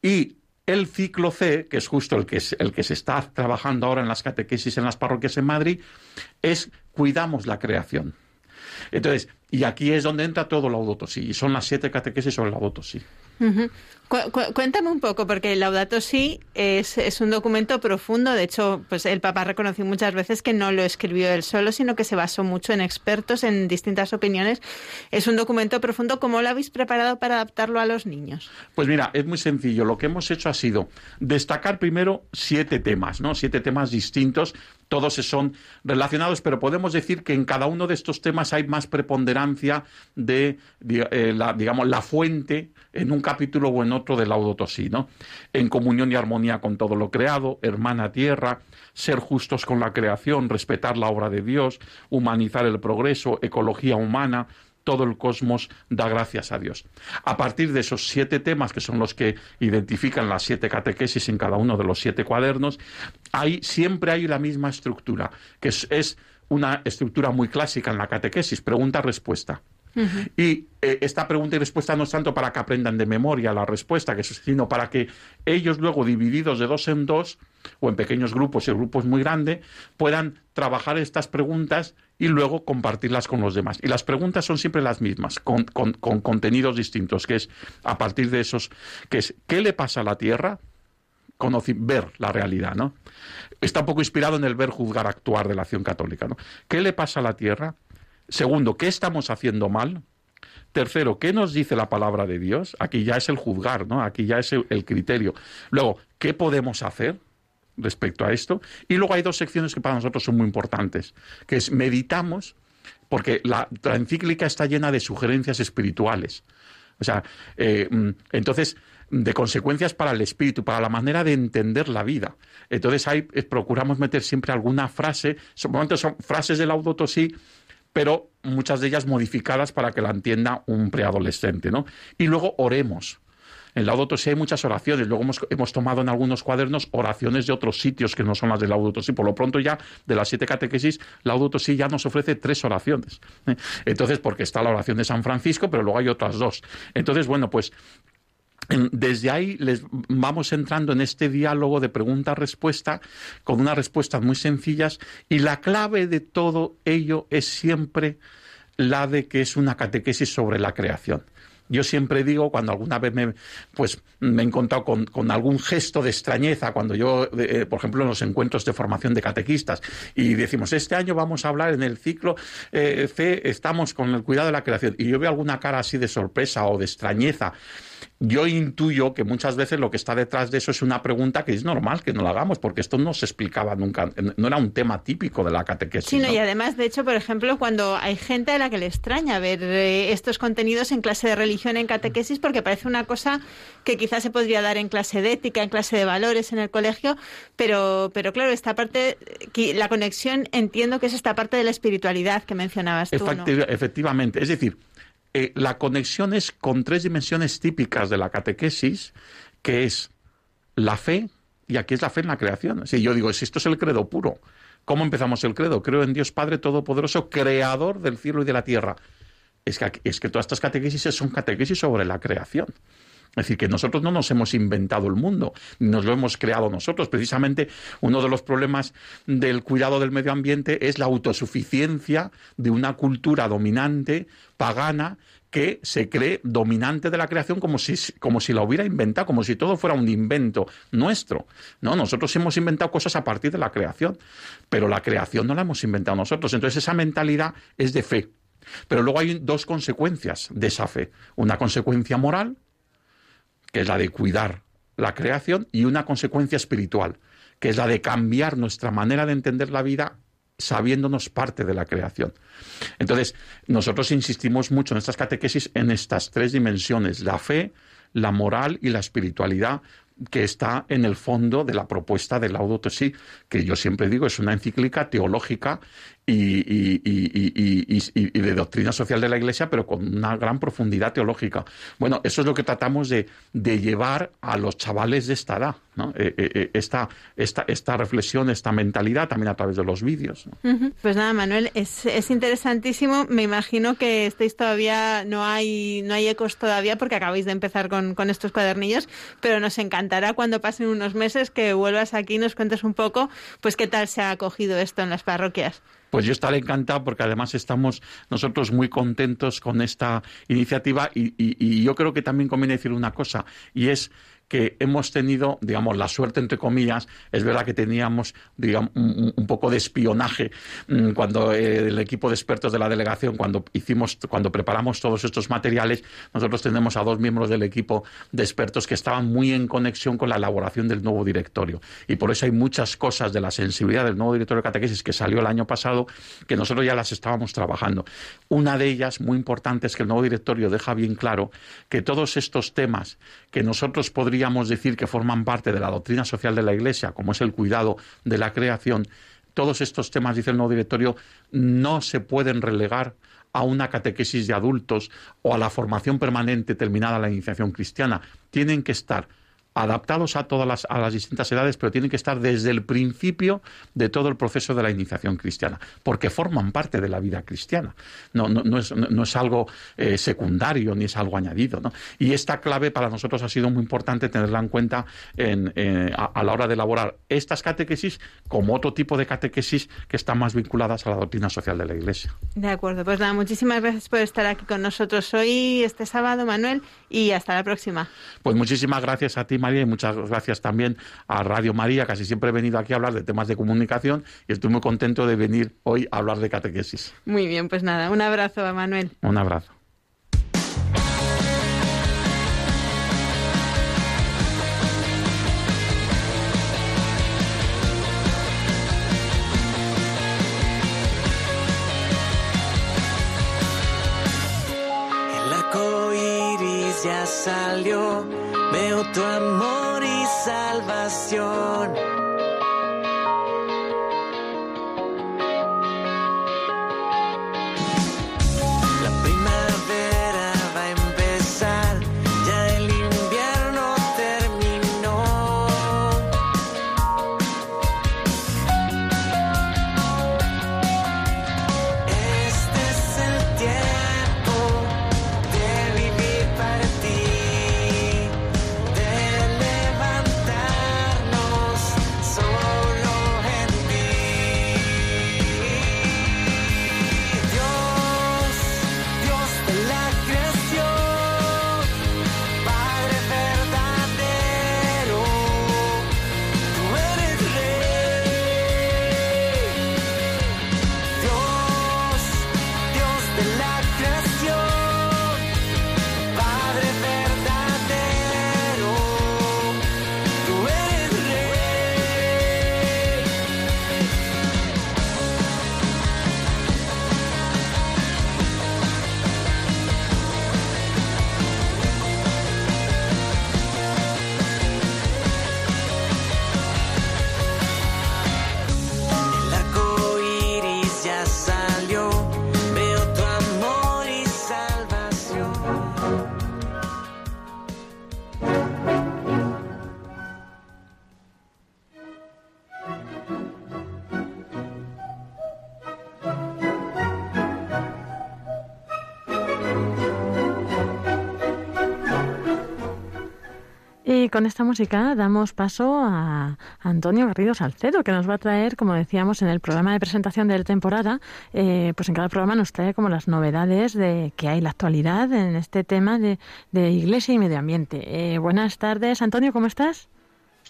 Y el ciclo C, que es justo el que, el que se está trabajando ahora en las catequesis en las parroquias en Madrid, es cuidamos la creación. Entonces, y aquí es donde entra todo Laudato Si, y son las siete catequesis sobre Laudato Si. cuéntame un poco, porque el Laudato Si es, es, un documento profundo. De hecho, pues el Papa reconoció muchas veces que no lo escribió él solo, sino que se basó mucho en expertos, en distintas opiniones. Es un documento profundo. ¿Cómo lo habéis preparado para adaptarlo a los niños? Pues mira, es muy sencillo. Lo que hemos hecho ha sido destacar primero siete temas, ¿no? Siete temas distintos todos son relacionados, pero podemos decir que en cada uno de estos temas hay más preponderancia de, eh, la, digamos, la fuente en un capítulo o en otro del Laudato Si, ¿no? En comunión y armonía con todo lo creado, hermana tierra, ser justos con la creación, respetar la obra de Dios, humanizar el progreso, ecología humana, todo el cosmos da gracias a Dios. A partir de esos siete temas, que son los que identifican las siete catequesis en cada uno de los siete cuadernos, hay, siempre hay la misma estructura, que es, una estructura muy clásica en la catequesis, pregunta-respuesta. Y eh, esta pregunta y respuesta no es tanto para que aprendan de memoria la respuesta, que sino para que ellos luego, divididos de dos en dos, o en pequeños grupos y grupos muy grandes, puedan trabajar estas preguntas y luego compartirlas con los demás. Y las preguntas son siempre las mismas, con, contenidos distintos, que es a partir de esos, que es ¿qué le pasa a la Tierra? ver la realidad, ¿no? Está un poco inspirado en el ver, juzgar, actuar de la acción católica, ¿no? ¿Qué le pasa a la Tierra? Segundo, ¿qué estamos haciendo mal? Tercero, ¿qué nos dice la palabra de Dios? Aquí ya es el juzgar, ¿no? Aquí ya es el criterio. Luego, ¿qué podemos hacer? Respecto a esto. Y luego hay dos secciones que para nosotros son muy importantes, que es meditamos, porque la, encíclica está llena de sugerencias espirituales. O sea, eh, mm, entonces, de consecuencias para el espíritu, para la manera de entender la vida. Entonces, ahí eh, procuramos meter siempre alguna frase, son, son frases del Laudato sí, pero muchas de ellas modificadas para que la entienda un preadolescente, ¿no? Y luego oremos. En Laudato Si hay muchas oraciones. Luego hemos, tomado en algunos cuadernos oraciones de otros sitios que no son las de Laudato Si. Por lo pronto ya de las siete catequesis, Laudato Si ya nos ofrece tres oraciones. Entonces, porque está la oración de San Francisco, pero luego hay otras dos. Entonces, bueno, pues desde ahí les vamos entrando en este diálogo de pregunta-respuesta con unas respuestas muy sencillas y la clave de todo ello es siempre la de que es una catequesis sobre la creación. Yo siempre digo, cuando alguna vez me, pues, me he encontrado con, algún gesto de extrañeza, cuando yo, eh, por ejemplo, en los encuentros de formación de catequistas, y decimos, este año vamos a hablar en el ciclo eh, C, estamos con el cuidado de la creación, y yo veo alguna cara así de sorpresa o de extrañeza, yo intuyo que muchas veces lo que está detrás de eso es una pregunta que es normal que no la hagamos, porque esto no se explicaba nunca, no era un tema típico de la catequesis. Sí, y además, de hecho, por ejemplo, cuando hay gente a la que le extraña ver eh, estos contenidos en clase de religión, en catequesis, porque parece una cosa que quizás se podría dar en clase de ética, en clase de valores en el colegio, pero, pero claro, esta parte, la conexión entiendo que es esta parte de la espiritualidad que mencionabas tú. Efectivamente, es decir, eh, la conexión es con tres dimensiones típicas de la catequesis, que es la fe, y aquí es la fe en la creación. Si yo digo, si esto es el credo puro, ¿cómo empezamos el credo? Creo en Dios Padre Todopoderoso, creador del cielo y de la tierra. Es que, es que todas estas catequesis son catequesis sobre la creación. Es decir, que nosotros no nos hemos inventado el mundo, nos lo hemos creado nosotros. Precisamente uno de los problemas del cuidado del medio ambiente es la autosuficiencia de una cultura dominante, pagana, que se cree dominante de la creación como si, como si la hubiera inventado, como si todo fuera un invento nuestro. No, nosotros hemos inventado cosas a partir de la creación, pero la creación no la hemos inventado nosotros. Entonces esa mentalidad es de fe. Pero luego hay dos consecuencias de esa fe. Una consecuencia moral, que es la de cuidar la creación, y una consecuencia espiritual, que es la de cambiar nuestra manera de entender la vida sabiéndonos parte de la creación. Entonces, nosotros insistimos mucho en estas catequesis en estas tres dimensiones, la fe, la moral y la espiritualidad, que está en el fondo de la propuesta del Laudato Si, que yo siempre digo es una encíclica teológica y, de doctrina social de la Iglesia, pero con una gran profundidad teológica. Bueno, eso es lo que tratamos de, llevar a los chavales de esta edad, eh, eh, eh, esta, reflexión, esta mentalidad también a través de los vídeos. Pues nada, Manuel, es, es, interesantísimo. Me imagino que estáis todavía, no hay, no hay ecos todavía porque acabáis de empezar con, con estos cuadernillos, pero nos encantará cuando pasen unos meses que vuelvas aquí y nos cuentes un poco, pues qué tal se ha acogido esto en las parroquias. Pues yo estaré encantado porque además estamos nosotros muy contentos con esta iniciativa y, y yo creo que también conviene decir una cosa y es que hemos tenido, digamos, la suerte, entre comillas, es verdad que teníamos, digamos, un, poco de espionaje mm, cuando eh, el equipo de expertos de la delegación, cuando hicimos, cuando preparamos todos estos materiales, nosotros tenemos a dos miembros del equipo de expertos que estaban muy en conexión con la elaboración del nuevo directorio. Y por eso hay muchas cosas de la sensibilidad del nuevo directorio de catequesis que salió el año pasado que nosotros ya las estábamos trabajando. Una de ellas, muy importante, es que el nuevo directorio deja bien claro que todos estos temas que nosotros podríamos decir que forman parte de la doctrina social de la Iglesia, como es el cuidado de la creación, todos estos temas, dice el nuevo directorio, no se pueden relegar a una catequesis de adultos o a la formación permanente terminada la iniciación cristiana. Tienen que estar adaptados a todas las, a las distintas edades, pero tienen que estar desde el principio de todo el proceso de la iniciación cristiana, porque forman parte de la vida cristiana. No, no, es, no es, algo eh, secundario ni es algo añadido. Y esta clave para nosotros ha sido muy importante tenerla en cuenta en, eh, a, la hora de elaborar estas catequesis como otro tipo de catequesis que están más vinculadas a la doctrina social de la Iglesia. De acuerdo, pues nada, muchísimas gracias por estar aquí con nosotros hoy, este sábado, Manuel, y hasta la próxima. Pues muchísimas gracias a ti, María, y muchas gracias también a Radio María. Casi siempre he venido aquí a hablar de temas de comunicación y estoy muy contento de venir hoy a hablar de catequesis. Muy bien, pues nada, un abrazo a Manuel. Un abrazo. Con esta música damos paso a Antonio Garrido Salcedo, que nos va a traer, como decíamos en el programa de presentación de la temporada, eh, pues en cada programa nos trae como las novedades de que hay la actualidad en este tema de, iglesia y medio ambiente. Eh, buenas tardes, Antonio, ¿cómo estás?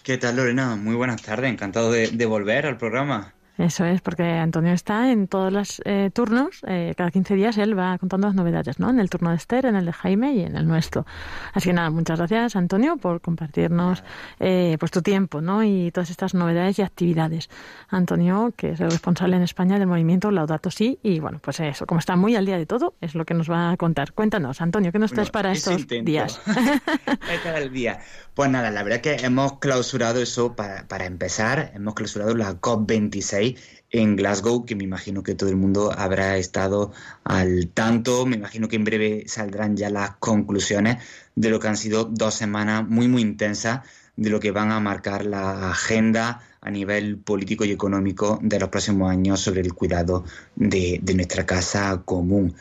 ¿Qué tal, Lorena? Muy buenas tardes, encantado de volver al programa. Eso es, porque Antonio está en todos los eh, turnos, eh, cada 15 días él va contando las novedades, ¿no? En el turno de Esther, en el de Jaime y en el nuestro. Así que nada, muchas gracias Antonio por compartirnos eh, pues tu tiempo, ¿no? Y todas estas novedades y actividades. Antonio, que es el responsable en España del movimiento Laudato Si, y bueno, pues eso, como está muy al día de todo, es lo que nos va a contar. Cuéntanos, Antonio, ¿qué nos traes para estos días? el día. Pues nada, la verdad que hemos clausurado eso para, empezar, hemos clausurado la COP26 Madrid en Glasgow, que me imagino que todo el mundo habrá estado al tanto. Me imagino que en breve saldrán ya las conclusiones de lo que han sido dos semanas muy, muy intensas, de lo que van a marcar la agenda a nivel político y económico de los próximos años sobre el cuidado de nuestra casa común.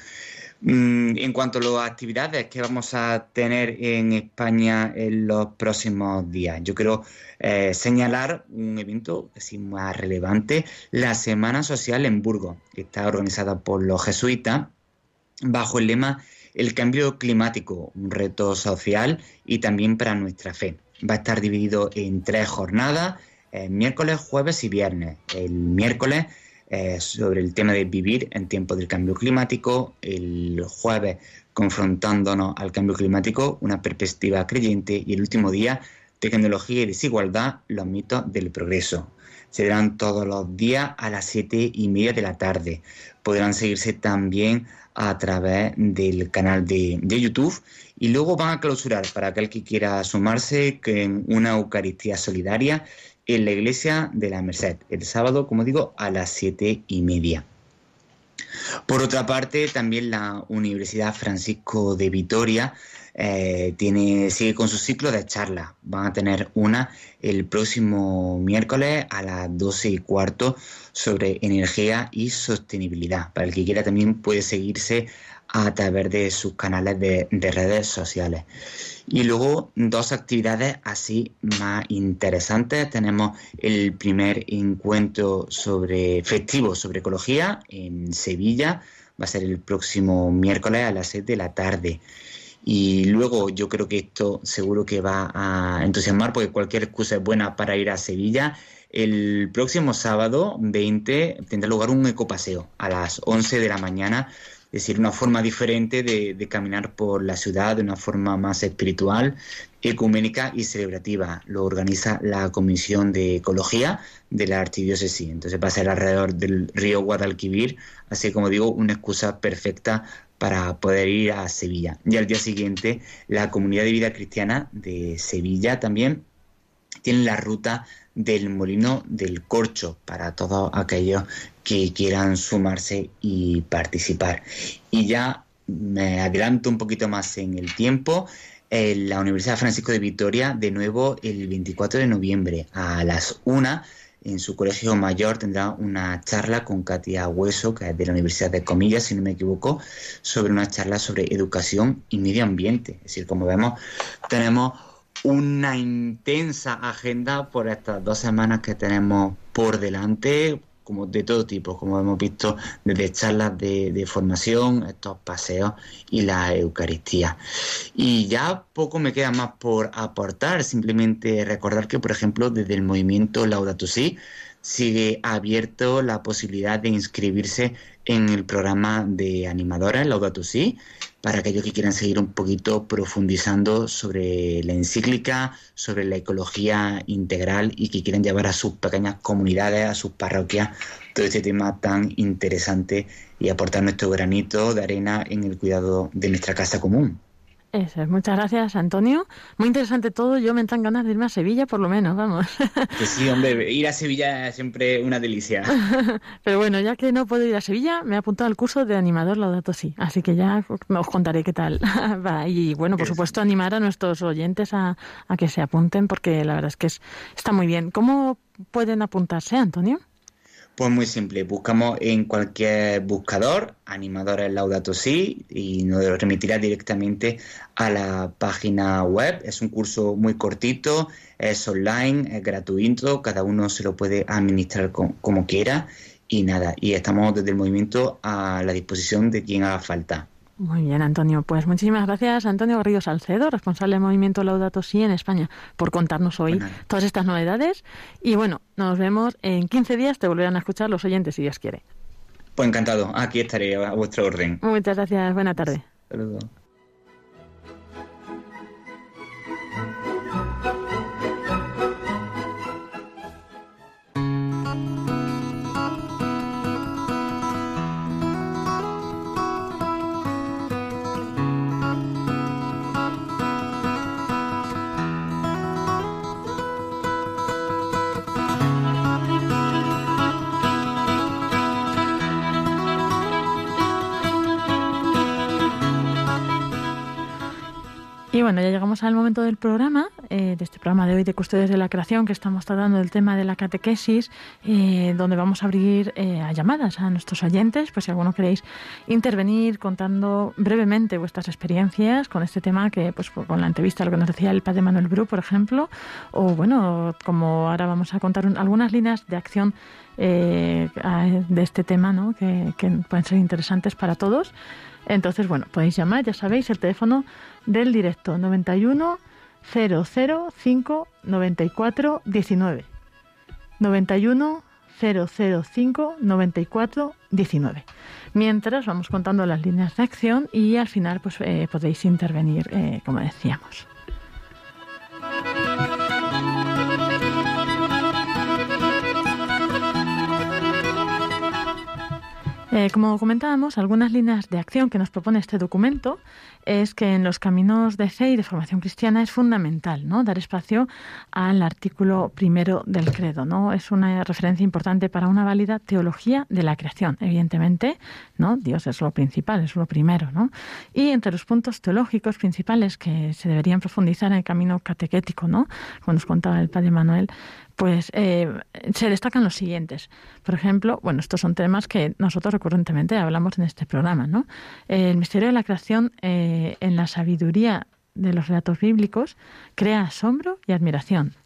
Mm, en cuanto a las actividades que vamos a tener en España en los próximos días, yo quiero eh, señalar un evento así más relevante, la Semana Social en Burgos, que está organizada por los jesuitas bajo el lema El cambio climático, un reto social y también para nuestra fe. Va a estar dividido en tres jornadas, eh, miércoles, jueves y viernes. El miércoles eh, sobre el tema de vivir en tiempos del cambio climático, el jueves confrontándonos al cambio climático, una perspectiva creyente y el último día tecnología y desigualdad, los mitos del progreso. Se todos los días a las siete y media de la tarde. Podrán seguirse también a través del canal de, de, YouTube y luego van a clausurar para aquel que quiera sumarse en una Eucaristía solidaria en la iglesia de la Merced, el sábado, como digo, a las siete y media. Por otra parte, también la Universidad Francisco de Vitoria eh, tiene, sigue con su ciclo de charlas. Van a tener una el próximo miércoles a las 12 y cuarto sobre energía y sostenibilidad. Para el que quiera también puede seguirse a través de sus canales de, de redes sociales. Y luego dos actividades así más interesantes. Tenemos el primer encuentro sobre festivo sobre ecología en Sevilla. Va a ser el próximo miércoles a las 6 de la tarde. Y luego yo creo que esto seguro que va a entusiasmar porque cualquier excusa es buena para ir a Sevilla. El próximo sábado 20 tendrá lugar un ecopaseo a las 11 de la mañana es decir, una forma diferente de, caminar por la ciudad, de una forma más espiritual, ecuménica y celebrativa. Lo organiza la Comisión de Ecología de la Archidiócesis. Entonces va a ser alrededor del río Guadalquivir, así como digo, una excusa perfecta para poder ir a Sevilla. Y al día siguiente, la Comunidad de Vida Cristiana de Sevilla también tiene la ruta del Molino del Corcho para todos aquellos que quieran sumarse y participar. Y ya me adelanto un poquito más en el tiempo. En la Universidad Francisco de Vitoria, de nuevo el 24 de noviembre a las 1 en su colegio mayor tendrá una charla con Katia Hueso, que es de la Universidad de Comillas, si no me equivoco, sobre una charla sobre educación y medio ambiente. Es decir, como vemos, tenemos una intensa agenda por estas dos semanas que tenemos por delante, como de todo tipo, como hemos visto desde charlas de, formación, estos paseos y la Eucaristía. Y ya poco me queda más por aportar, simplemente recordar que, por ejemplo, desde el movimiento Laudato Si, sigue abierto la posibilidad de inscribirse en el programa de animadora Laudato Si para aquellos que quieran seguir un poquito profundizando sobre la encíclica, sobre la ecología integral y que quieran llevar a sus pequeñas comunidades, a sus parroquias, todo este tema tan interesante y aportar nuestro granito de arena en el cuidado de nuestra casa común. Eso es, muchas gracias Antonio. Muy interesante todo, yo me entran ganas de irme a Sevilla por lo menos, vamos. Que sí, hombre, ir a Sevilla es siempre una delicia. Pero bueno, ya que no puedo ir a Sevilla, me he apuntado al curso de animador Laudato Sí, así que ya os contaré qué tal va. Y bueno, por supuesto, animar a nuestros oyentes a, a que se apunten porque la verdad es que es, está muy bien. ¿Cómo pueden apuntarse, Antonio? Pues muy simple, buscamos en cualquier buscador animadores Laudato Si y nos remitirá directamente a la página web. Es un curso muy cortito, es online, es gratuito, cada uno se lo puede administrar como quiera y nada, y estamos desde el movimiento a la disposición de quien haga falta. Muy bien, Antonio. Pues muchísimas gracias, Antonio Garrido Salcedo, responsable del movimiento Laudato Si en España, por contarnos hoy todas estas novedades. Y bueno, nos vemos en 15 días. Te volverán a escuchar los oyentes, si Dios quiere. Pues encantado. Aquí estaré a vuestra orden. Muchas gracias. Buena tarde. Saludos. Y bueno, ya llegamos al momento del programa, eh, de este programa de hoy de Custodios de la Creación, que estamos tratando del tema de la catequesis, eh, donde vamos a abrir eh, a llamadas a nuestros oyentes, pues si alguno queréis intervenir contando brevemente vuestras experiencias con este tema, que pues con la entrevista, lo que nos decía el padre Manuel Bru, por ejemplo, o bueno, como ahora vamos a contar algunas líneas de acción de este tema, ¿no? que, que pueden ser interesantes para todos. Entonces, bueno, podéis llamar, ya sabéis, el teléfono del directo 91 005 94 19. 91 005 94 19. Mientras vamos contando las líneas de acción y al final pues eh, podéis intervenir, eh, como decíamos. Eh, como comentábamos, algunas líneas de acción que nos propone este documento es que en los caminos de fe y de formación cristiana es fundamental dar espacio al artículo primero del credo. ¿no? Es una referencia importante para una válida teología de la creación, evidentemente. ¿no? Dios es lo principal, es lo primero. ¿no? Y entre los puntos teológicos principales que se deberían profundizar en el camino catequético, ¿no? como nos contaba el padre Manuel, pues eh, se destacan los siguientes. Por ejemplo, bueno, estos son temas que nosotros recurrentemente hablamos en este programa, ¿no? El misterio de la creación eh, en la sabiduría de los relatos bíblicos crea asombro y admiración.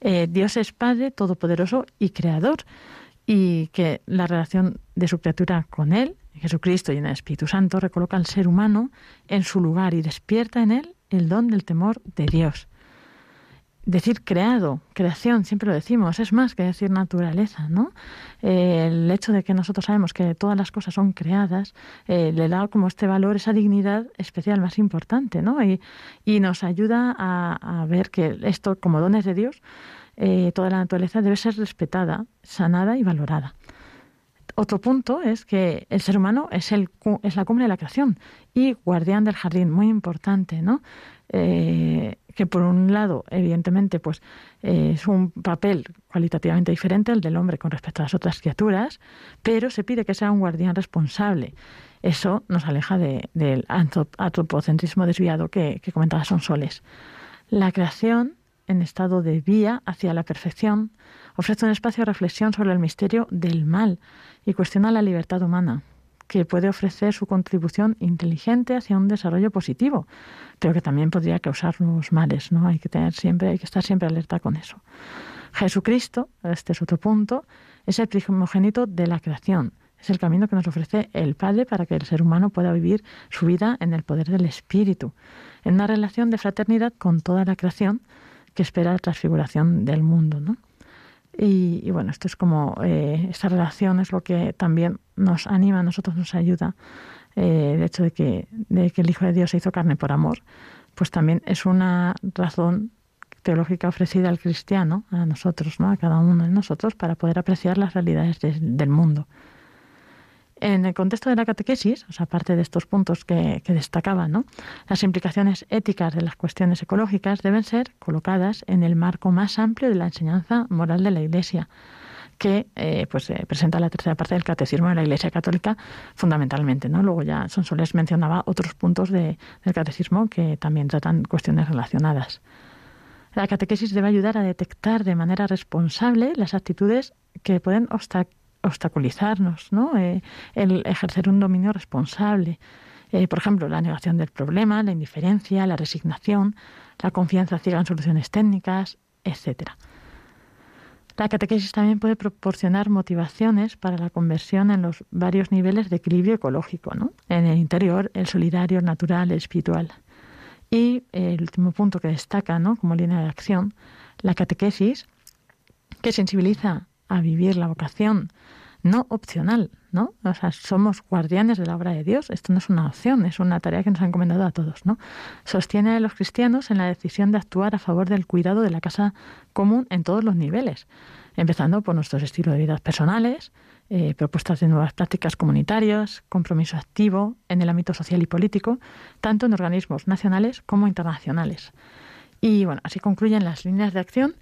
Eh, Dios es Padre Todopoderoso y Creador y que la relación de su criatura con Él, Jesucristo y en el Espíritu Santo, recoloca al ser humano en su lugar y despierta en él el don del temor de Dios decir creado, creación, siempre lo decimos, es más que decir naturaleza, ¿no? Eh, el hecho de que nosotros sabemos que todas las cosas son creadas eh, le da como este valor, esa dignidad especial más importante, ¿no? Y, y nos ayuda a, ver que esto, como dones de Dios, eh, toda la naturaleza debe ser respetada, sanada y valorada. Otro punto es que el ser humano es, el, es la cumbre de la creación y guardián del jardín, muy importante, ¿no? Que por un lado, evidentemente, pues eh, es un papel cualitativamente diferente al del hombre con respecto a las otras criaturas, pero se pide que sea un guardián responsable. Eso nos aleja del antropocentrismo desviado que, que comentaba Sonsoles. La creación, en estado de vía hacia la perfección, ofrece un espacio de reflexión sobre el misterio del mal y cuestiona la libertad humana que puede ofrecer su contribución inteligente hacia un desarrollo positivo, pero que también podría causarnos males, ¿no? Hay que tener siempre, hay que estar siempre alerta con eso. Jesucristo, este es otro punto, es el primogénito de la creación. Es el camino que nos ofrece el Padre para que el ser humano pueda vivir su vida en el poder del Espíritu, en una relación de fraternidad con toda la creación que espera la transfiguración del mundo, ¿no? Y, bueno, esto es como, eh, esta relación es lo que también nos anima, a nosotros nos ayuda. Eh, el hecho de que, de que el Hijo de Dios se hizo carne por amor, pues también es una razón teológica ofrecida al cristiano, a nosotros, ¿no? a cada uno de nosotros, para poder apreciar las realidades del mundo. En el contexto de la catequesis, aparte de estos puntos que, que destacaba, ¿no? las implicaciones éticas de las cuestiones ecológicas deben ser colocadas en el marco más amplio de la enseñanza moral de la Iglesia, que eh, pues eh, presenta la tercera parte del catecismo de la Iglesia Católica fundamentalmente. Luego ya Sonsoles mencionaba otros puntos de, del catecismo que también tratan cuestiones relacionadas. La catequesis debe ayudar a detectar de manera responsable las actitudes que pueden obstaculizar obstaculizarnos, ¿no? Eh, el ejercer un dominio responsable. Por ejemplo, la negación del problema, la indiferencia, la resignación, la confianza ciega en soluciones técnicas, etc. La catequesis también puede proporcionar motivaciones para la conversión en los varios niveles de equilibrio ecológico, ¿no? en el interior, el solidario, el natural, el espiritual. Y el último punto que destaca ¿no? como línea de acción, la catequesis, que sensibiliza a vivir la vocación no opcional, ¿no? O sea, somos guardianes de la obra de Dios. Esto no es una opción, es una tarea que nos ha encomendado a todos, ¿no? Sostiene a los cristianos en la decisión de actuar a favor del cuidado de la casa común en todos los niveles, empezando por nuestros estilos de vida personales, eh, propuestas de nuevas prácticas comunitarias, compromiso activo en el ámbito social y político, tanto en organismos nacionales como internacionales. Y bueno, así concluyen las líneas de acción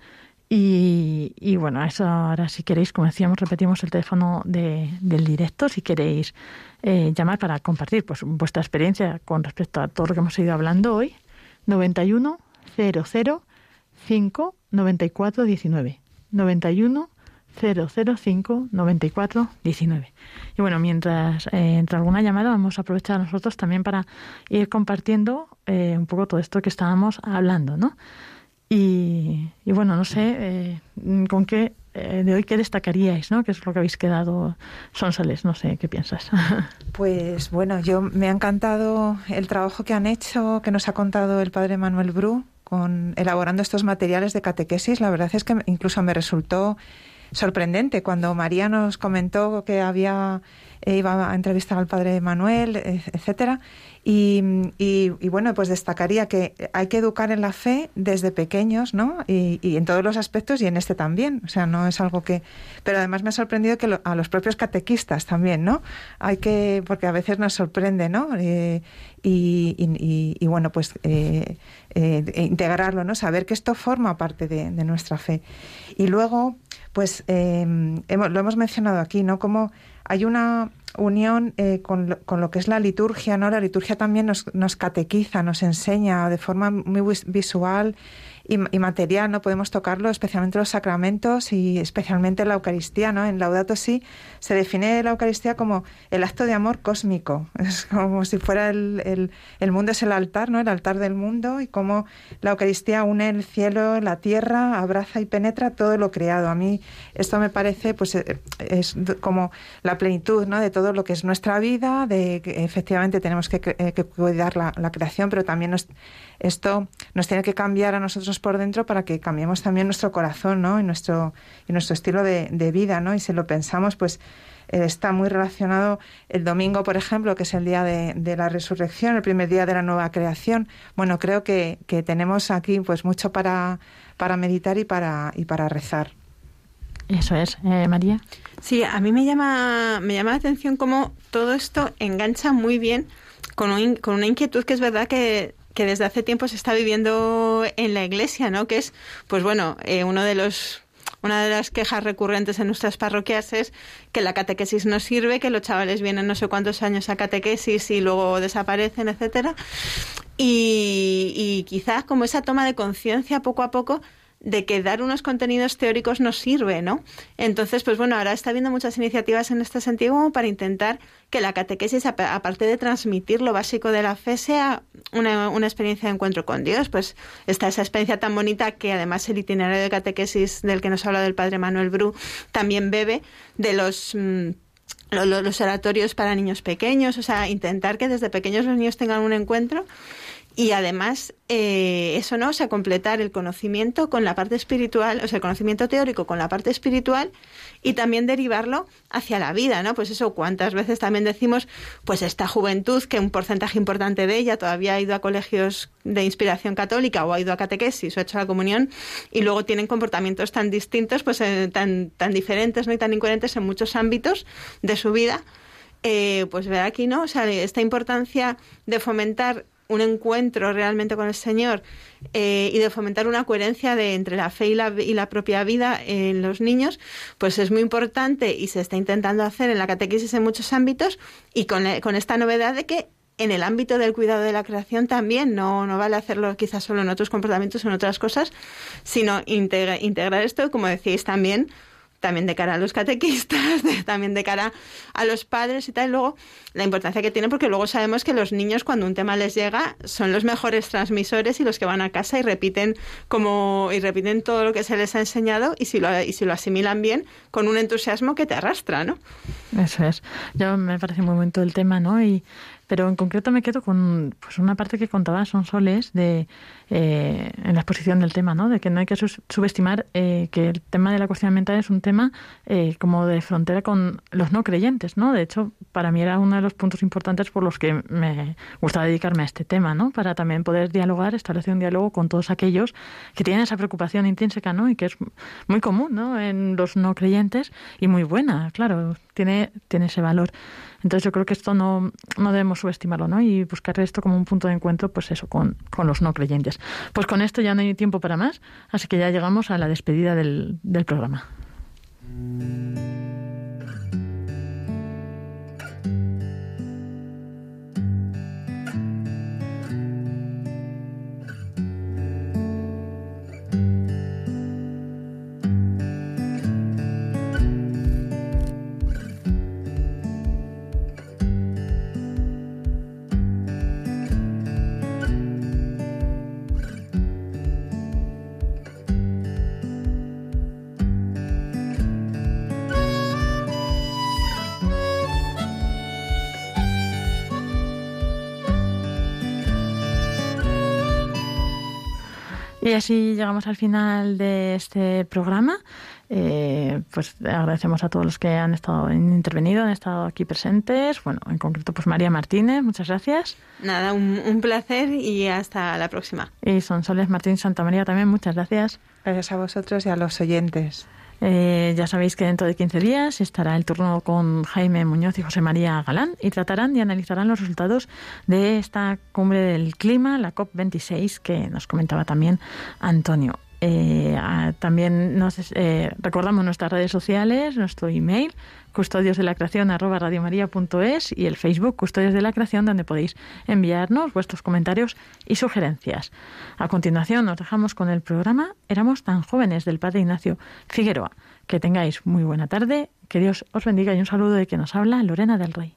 y, bueno, eso ahora si queréis, como decíamos, repetimos el teléfono de, del directo, si queréis eh, llamar para compartir pues vuestra experiencia con respecto a todo lo que hemos ido hablando hoy, 91 00 5 94 19. 91 005 94 19. Y bueno, mientras eh, entra alguna llamada, vamos a aprovechar nosotros también para ir compartiendo eh, un poco todo esto que estábamos hablando, ¿no? Y, bueno, no sé eh, con qué eh, de hoy qué destacaríais, ¿no? ¿Qué es lo que habéis quedado Sonsoles? No sé, ¿qué piensas? Pues bueno, yo me ha encantado el trabajo que han hecho, que nos ha contado el padre Manuel Bru, con elaborando estos materiales de catequesis. La verdad es que incluso me resultó sorprendente cuando María nos comentó que había eh, iba a entrevistar al padre Manuel, etcétera. Y, y, bueno, pues destacaría que hay que educar en la fe desde pequeños, ¿no? Y, y, en todos los aspectos y en este también. O sea, no es algo que. Pero además me ha sorprendido que a los propios catequistas también, ¿no? Hay que. Porque a veces nos sorprende, ¿no? Eh, y, bueno, pues eh, eh, integrarlo, ¿no? Saber que esto forma parte de, de nuestra fe. Y luego, pues hemos, lo hemos mencionado aquí, ¿no? Como hay una unión eh, con, lo, con, lo, que es la liturgia, ¿no? La liturgia también nos, nos catequiza, nos enseña de forma muy visual y, material, ¿no? Podemos tocarlo, especialmente los sacramentos y especialmente la Eucaristía, ¿no? En Laudato Si se define la Eucaristía como el acto de amor cósmico. Es como si fuera el, el, mundo es el altar, ¿no? El altar del mundo y como la Eucaristía une el cielo, la tierra, abraza y penetra todo lo creado. A mí esto me parece, pues, eh, es como la plenitud, ¿no? De todo lo que es nuestra vida, de que efectivamente tenemos que, eh, cuidar la, la creación, pero también nos esto nos tiene que cambiar a nosotros por dentro para que cambiemos también nuestro corazón, ¿no? Y nuestro, y nuestro estilo de, vida, ¿no? Y si lo pensamos, pues eh, está muy relacionado el domingo, por ejemplo, que es el día de, la resurrección, el primer día de la nueva creación. Bueno, creo que, tenemos aquí pues mucho para, para meditar y para, y para rezar. Eso es, eh, María. Sí, a mí me llama, me llama la atención cómo todo esto engancha muy bien con, con una inquietud que es verdad que que desde hace tiempo se está viviendo en la iglesia, ¿no? Que es, pues bueno, eh, uno de los una de las quejas recurrentes en nuestras parroquias es que la catequesis no sirve, que los chavales vienen no sé cuántos años a catequesis y luego desaparecen, etcétera. Y, y quizás como esa toma de conciencia poco a poco de que dar unos contenidos teóricos nos sirve, ¿no? Entonces, pues bueno, ahora está habiendo muchas iniciativas en este sentido para intentar que la catequesis, aparte de transmitir lo básico de la fe, sea una, una, experiencia de encuentro con Dios. Pues está esa experiencia tan bonita que además el itinerario de catequesis del que nos habla del padre Manuel Bru también bebe de los... Mm, los oratorios para niños pequeños, o sea, intentar que desde pequeños los niños tengan un encuentro y además, eh, eso no, o sea, completar el conocimiento con la parte espiritual, o sea, el conocimiento teórico con la parte espiritual y también derivarlo hacia la vida, ¿no? Pues eso, cuántas veces también decimos, pues esta juventud, que un porcentaje importante de ella todavía ha ido a colegios de inspiración católica o ha ido a catequesis o ha hecho la comunión y luego tienen comportamientos tan distintos, pues eh, tan, tan diferentes, ¿no? Y tan incoherentes en muchos ámbitos de su vida. Eh, pues ver aquí, ¿no? O sea, esta importancia de fomentar un encuentro realmente con el Señor eh, y de fomentar una coherencia de, entre la fe y la, y la propia vida en los niños, pues es muy importante y se está intentando hacer en la catequesis en muchos ámbitos y con, con esta novedad de que en el ámbito del cuidado de la creación también, no, no vale hacerlo quizás solo en otros comportamientos, en otras cosas, sino integrar esto, como decíais también, también de cara a los catequistas, también de cara a los padres y tal. Y luego la importancia que tiene, porque luego sabemos que los niños cuando un tema les llega son los mejores transmisores y los que van a casa y repiten como y repiten todo lo que se les ha enseñado y si lo, y si lo asimilan bien con un entusiasmo que te arrastra, ¿no? Eso es. Yo me parece muy bonito el tema, ¿no? Y pero en concreto me quedo con pues una parte que contaba Sonsoles de eh, en la exposición del tema, ¿no? De que no hay que subestimar eh, que el tema de la cuestión mental es un tema eh, como de frontera con los no creyentes, ¿no? De hecho, para mí era uno de los puntos importantes por los que me gustaba dedicarme a este tema, ¿no? Para también poder dialogar, establecer un diálogo con todos aquellos que tienen esa preocupación intrínseca, ¿no? Y que es muy común, ¿no? En los no creyentes y muy buena, claro, tiene, tiene ese valor. Entonces yo creo que esto no, no debemos subestimarlo, ¿no? Y buscar esto como un punto de encuentro, pues eso, con, con los no creyentes. Pues con esto ya no hay tiempo para más, así que ya llegamos a la despedida del, programa. Y así llegamos al final de este programa. Eh, pues agradecemos a todos los que han estado intervenido, han estado aquí presentes. Bueno, en concreto, pues María Martínez, muchas gracias. Nada, un, placer y hasta la próxima. Y Sonsoles Martín Santa María también, muchas gracias. Gracias a vosotros y a los oyentes. Eh, ya sabéis que dentro de 15 días estará el turno con Jaime Muñoz y José María Galán y tratarán y analizarán los resultados de esta cumbre del clima, la COP26, que nos comentaba también Antonio. Eh, también nos eh, recordamos nuestras redes sociales, nuestro email, custodios de la creación arroba y el Facebook Custodios de la Creación, donde podéis enviarnos vuestros comentarios y sugerencias. A continuación, nos dejamos con el programa Éramos tan jóvenes del Padre Ignacio Figueroa. Que tengáis muy buena tarde, que Dios os bendiga y un saludo de que nos habla Lorena del Rey.